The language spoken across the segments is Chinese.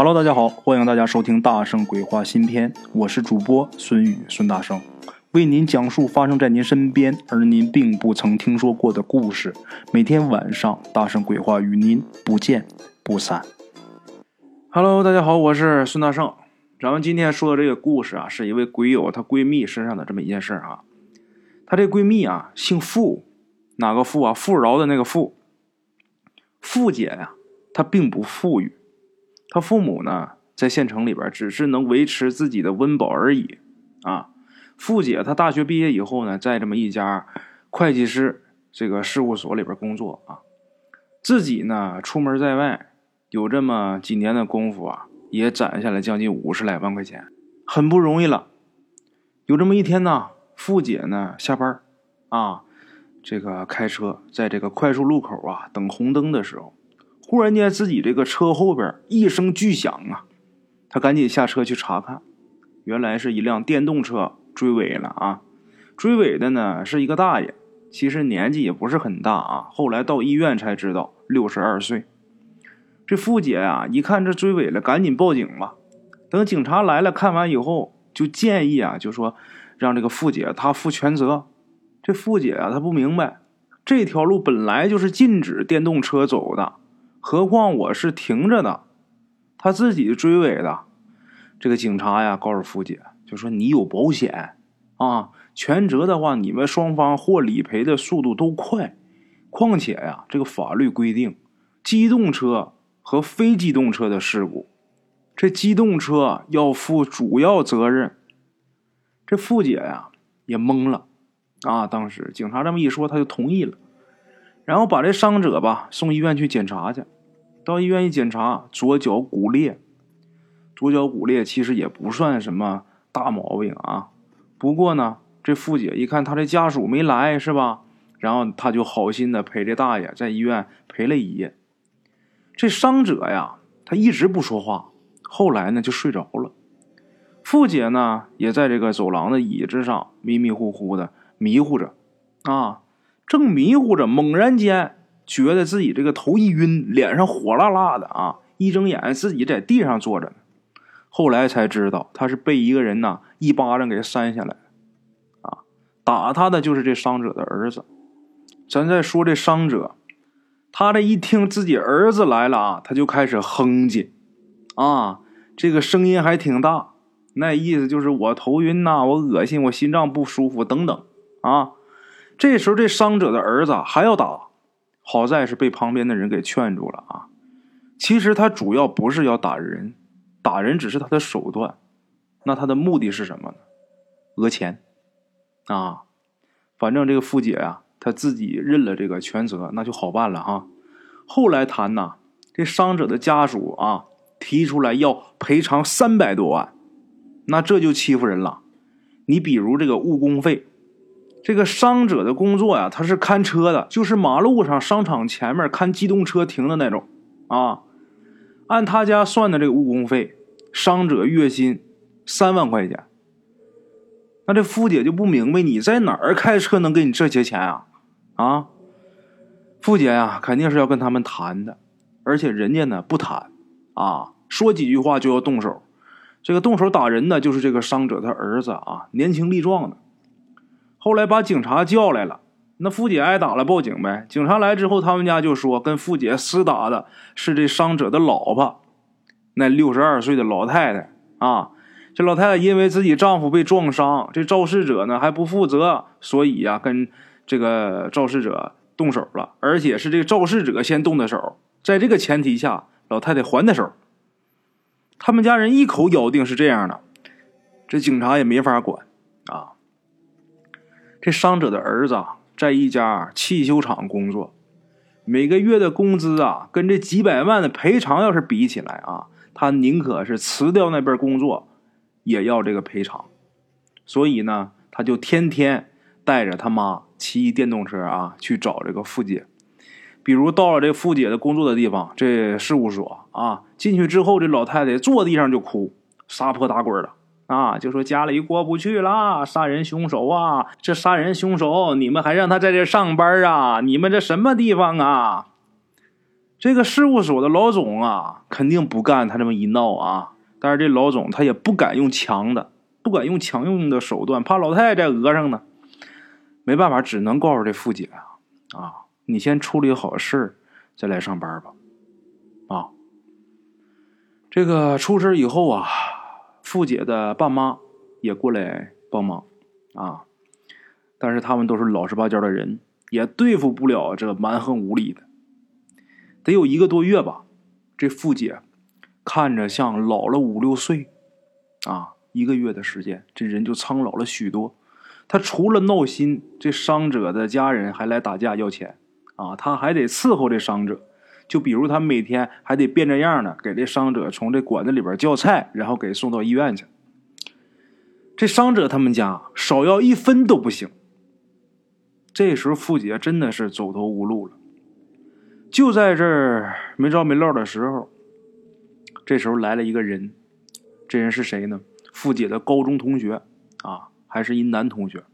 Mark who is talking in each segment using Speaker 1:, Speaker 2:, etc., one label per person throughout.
Speaker 1: Hello，大家好，欢迎大家收听《大圣鬼话》新篇，我是主播孙宇孙大圣，为您讲述发生在您身边而您并不曾听说过的故事。每天晚上，大圣鬼话与您不见不散。Hello，大家好，我是孙大圣。咱们今天说的这个故事啊，是一位鬼友她闺蜜身上的这么一件事儿啊。她这闺蜜啊，姓傅，哪个傅啊？富饶的那个富。傅姐呀，她并不富裕。他父母呢，在县城里边只是能维持自己的温饱而已，啊，傅姐她大学毕业以后呢，在这么一家会计师这个事务所里边工作啊，自己呢出门在外有这么几年的功夫啊，也攒下来将近五十来万块钱，很不容易了。有这么一天呢，傅姐呢下班啊，这个开车在这个快速路口啊等红灯的时候。忽然间，自己这个车后边一声巨响啊，他赶紧下车去查看，原来是一辆电动车追尾了啊！追尾的呢是一个大爷，其实年纪也不是很大啊。后来到医院才知道，六十二岁。这付姐啊，一看这追尾了，赶紧报警吧。等警察来了，看完以后就建议啊，就说让这个付姐她负全责。这付姐啊，她不明白，这条路本来就是禁止电动车走的。何况我是停着的，他自己追尾的。这个警察呀，告诉付姐，就说你有保险啊，全责的话，你们双方获理赔的速度都快。况且呀，这个法律规定，机动车和非机动车的事故，这机动车要负主要责任。这付姐呀也懵了啊，当时警察这么一说，他就同意了，然后把这伤者吧送医院去检查去。到医院一检查，左脚骨裂。左脚骨裂其实也不算什么大毛病啊。不过呢，这傅姐一看他的家属没来，是吧？然后他就好心的陪这大爷在医院陪了一夜。这伤者呀，他一直不说话，后来呢就睡着了。傅姐呢也在这个走廊的椅子上迷迷糊糊的迷糊着，啊，正迷糊着，猛然间。觉得自己这个头一晕，脸上火辣辣的啊！一睁眼，自己在地上坐着呢。后来才知道，他是被一个人呐一巴掌给扇下来啊！打他的就是这伤者的儿子。咱再说这伤者，他这一听自己儿子来了啊，他就开始哼唧啊，这个声音还挺大，那意思就是我头晕呐，我恶心，我心脏不舒服等等啊。这时候这伤者的儿子还要打。好在是被旁边的人给劝住了啊！其实他主要不是要打人，打人只是他的手段。那他的目的是什么呢？讹钱啊！反正这个付姐啊，她自己认了这个全责，那就好办了哈。后来谈呐，这伤者的家属啊提出来要赔偿三百多万，那这就欺负人了。你比如这个误工费。这个伤者的工作呀，他是看车的，就是马路上商场前面看机动车停的那种啊。按他家算的这个误工费，伤者月薪三万块钱。那这付姐就不明白，你在哪儿开车能给你这些钱啊？啊，付姐呀，肯定是要跟他们谈的，而且人家呢不谈啊，说几句话就要动手。这个动手打人的就是这个伤者他儿子啊，年轻力壮的。后来把警察叫来了，那付姐挨打了，报警呗。警察来之后，他们家就说跟付姐厮打的是这伤者的老婆，那六十二岁的老太太啊。这老太太因为自己丈夫被撞伤，这肇事者呢还不负责，所以呀跟这个肇事者动手了，而且是这个肇事者先动的手。在这个前提下，老太太还的手。他们家人一口咬定是这样的，这警察也没法管啊。这伤者的儿子在一家汽修厂工作，每个月的工资啊，跟这几百万的赔偿要是比起来啊，他宁可是辞掉那边工作，也要这个赔偿。所以呢，他就天天带着他妈骑电动车啊去找这个富姐。比如到了这富姐的工作的地方，这事务所啊，进去之后，这老太太坐地上就哭，撒泼打滚的。啊，就说家里过不去了，杀人凶手啊！这杀人凶手，你们还让他在这上班啊？你们这什么地方啊？这个事务所的老总啊，肯定不干他这么一闹啊。但是这老总他也不敢用强的，不敢用强硬的手段，怕老太太在讹上呢。没办法，只能告诉这富姐啊，啊，你先处理好事再来上班吧。啊，这个出事以后啊，付姐的爸妈也过来帮忙啊，但是他们都是老实巴交的人，也对付不了这蛮横无理的。得有一个多月吧，这付姐看着像老了五六岁，啊，一个月的时间，这人就苍老了许多。他除了闹心，这伤者的家人还来打架要钱，啊，他还得伺候这伤者。就比如他每天还得变着样的给这伤者从这馆子里边叫菜，然后给送到医院去。这伤者他们家少要一分都不行。这时候傅姐真的是走投无路了。就在这儿没着没落的时候，这时候来了一个人，这人是谁呢？傅姐的高中同学啊，还是一男同学。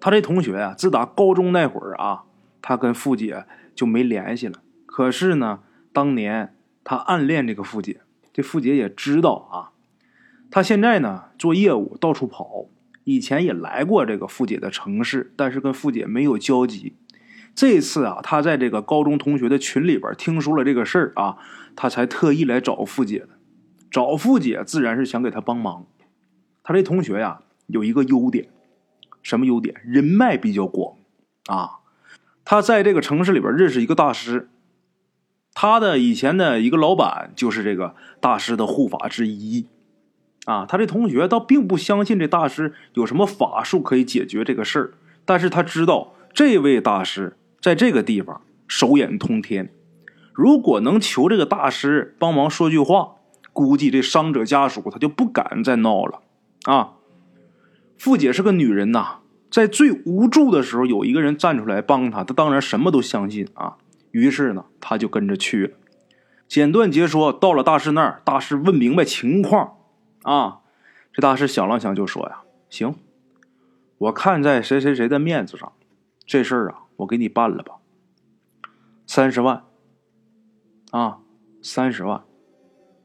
Speaker 1: 他这同学呀，自打高中那会儿啊，他跟傅姐就没联系了。可是呢，当年他暗恋这个傅姐，这傅姐也知道啊。他现在呢做业务到处跑，以前也来过这个傅姐的城市，但是跟傅姐没有交集。这次啊，他在这个高中同学的群里边听说了这个事儿啊，他才特意来找傅姐的。找傅姐自然是想给他帮忙。他这同学呀有一个优点，什么优点？人脉比较广啊。他在这个城市里边认识一个大师，他的以前的一个老板就是这个大师的护法之一啊。他这同学倒并不相信这大师有什么法术可以解决这个事儿，但是他知道这位大师。在这个地方手眼通天，如果能求这个大师帮忙说句话，估计这伤者家属他就不敢再闹了啊。傅姐是个女人呐，在最无助的时候，有一个人站出来帮她，她当然什么都相信啊。于是呢，他就跟着去了。简短截说，到了大师那儿，大师问明白情况啊。这大师想了想，就说呀：“行，我看在谁谁谁的面子上，这事儿啊。”我给你办了吧，三十万，啊，三十万。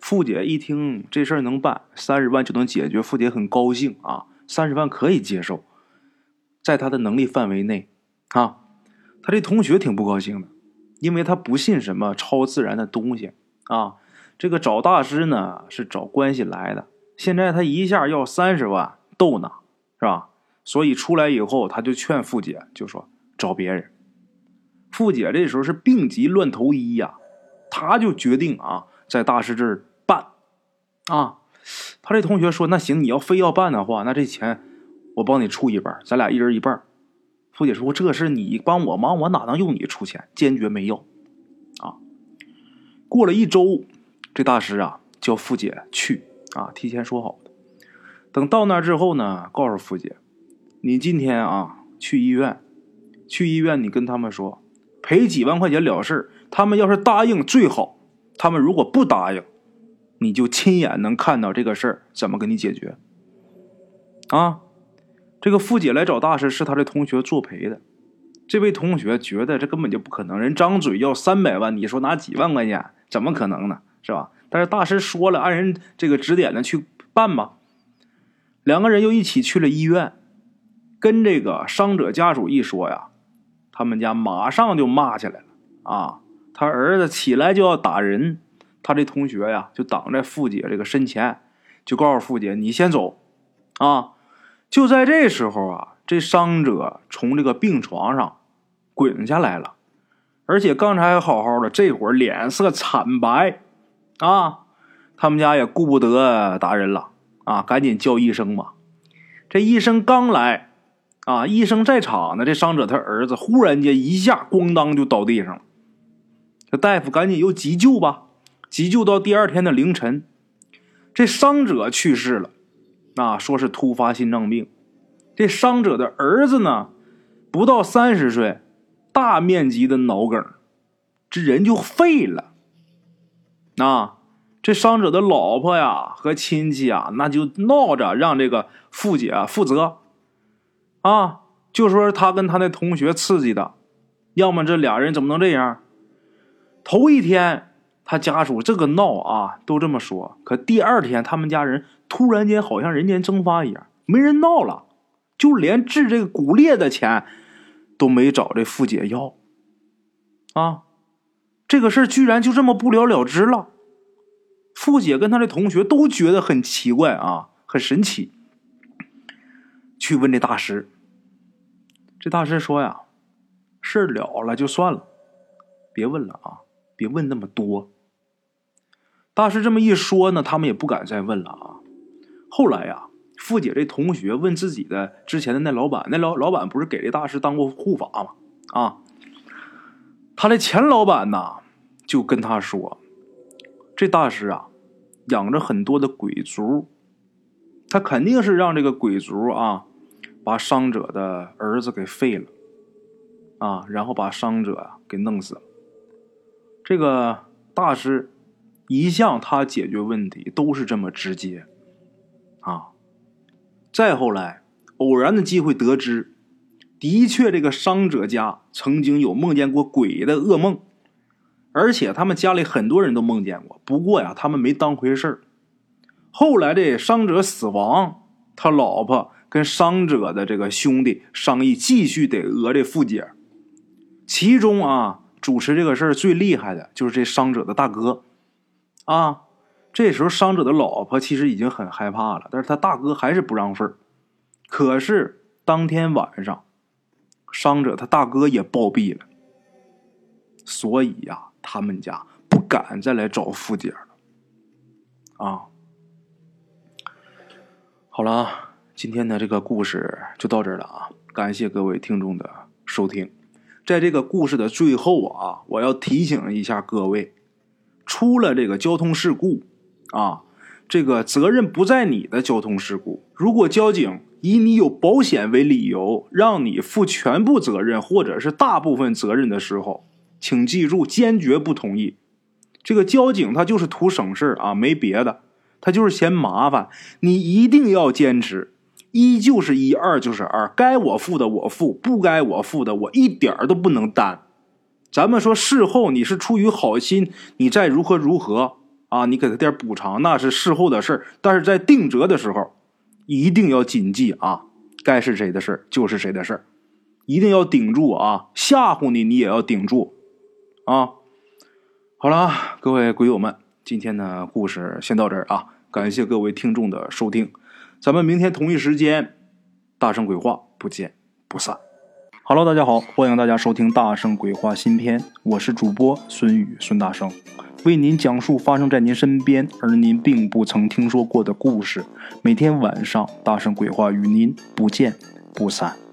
Speaker 1: 付姐一听这事儿能办，三十万就能解决，付姐很高兴啊，三十万可以接受，在他的能力范围内，啊，他这同学挺不高兴的，因为他不信什么超自然的东西啊，这个找大师呢是找关系来的，现在他一下要三十万，逗呢，是吧？所以出来以后，他就劝富姐，就说。找别人，富姐这时候是病急乱投医呀，他就决定啊，在大师这儿办啊。他这同学说：“那行，你要非要办的话，那这钱我帮你出一半，咱俩一人一半。”付姐说：“这事你帮我忙，我哪能用你出钱？坚决没要啊。”过了一周，这大师啊叫付姐去啊，提前说好的。等到那之后呢，告诉付姐：“你今天啊去医院。”去医院，你跟他们说，赔几万块钱了事他们要是答应最好，他们如果不答应，你就亲眼能看到这个事儿怎么给你解决。啊，这个傅姐来找大师，是他的同学作陪的。这位同学觉得这根本就不可能，人张嘴要三百万，你说拿几万块钱，怎么可能呢？是吧？但是大师说了，按人这个指点的去办吧。两个人又一起去了医院，跟这个伤者家属一说呀。他们家马上就骂起来了啊！他儿子起来就要打人，他这同学呀就挡在傅姐这个身前，就告诉傅姐：“你先走。”啊！就在这时候啊，这伤者从这个病床上滚下来了，而且刚才还好好的，这会儿脸色惨白啊！他们家也顾不得打人了啊，赶紧叫医生吧。这医生刚来。啊！医生在场呢，这伤者他儿子忽然间一下咣当就倒地上了。这大夫赶紧又急救吧，急救到第二天的凌晨，这伤者去世了。啊，说是突发心脏病。这伤者的儿子呢，不到三十岁，大面积的脑梗，这人就废了。啊，这伤者的老婆呀和亲戚啊，那就闹着让这个傅姐负责。啊，就说他跟他那同学刺激的，要么这俩人怎么能这样？头一天他家属这个闹啊，都这么说。可第二天他们家人突然间好像人间蒸发一样，没人闹了，就连治这个骨裂的钱都没找这富姐要。啊，这个事儿居然就这么不了了之了。富姐跟她的同学都觉得很奇怪啊，很神奇。去问这大师，这大师说呀，事儿了了就算了，别问了啊，别问那么多。大师这么一说呢，他们也不敢再问了啊。后来呀，富姐这同学问自己的之前的那老板，那老老板不是给这大师当过护法吗？啊。他的前老板呐，就跟他说：“这大师啊，养着很多的鬼族，他肯定是让这个鬼族啊，把伤者的儿子给废了，啊，然后把伤者啊给弄死了。这个大师一向他解决问题都是这么直接，啊。再后来，偶然的机会得知。”的确，这个伤者家曾经有梦见过鬼的噩梦，而且他们家里很多人都梦见过。不过呀，他们没当回事儿。后来这伤者死亡，他老婆跟伤者的这个兄弟商议，继续得讹这富姐。其中啊，主持这个事儿最厉害的就是这伤者的大哥。啊，这时候伤者的老婆其实已经很害怕了，但是他大哥还是不让份儿。可是当天晚上。伤者他大哥也暴毙了，所以呀，他们家不敢再来找富姐了。啊，好了，今天的这个故事就到这儿了啊！感谢各位听众的收听。在这个故事的最后啊，我要提醒一下各位，出了这个交通事故啊，这个责任不在你的交通事故，如果交警。以你有保险为理由，让你负全部责任或者是大部分责任的时候，请记住，坚决不同意。这个交警他就是图省事啊，没别的，他就是嫌麻烦。你一定要坚持，一就是一，二就是二，该我付的我付，不该我付的我一点都不能担。咱们说事后你是出于好心，你再如何如何啊，你给他点补偿那是事后的事儿，但是在定责的时候。一定要谨记啊！该是谁的事儿就是谁的事儿，一定要顶住啊！吓唬你，你也要顶住啊！好了，各位鬼友们，今天的故事先到这儿啊！感谢各位听众的收听，咱们明天同一时间，大圣鬼话不见不散。Hello，大家好，欢迎大家收听《大圣鬼话》新篇，我是主播孙宇孙大圣。为您讲述发生在您身边而您并不曾听说过的故事。每天晚上，大圣鬼话与您不见不散。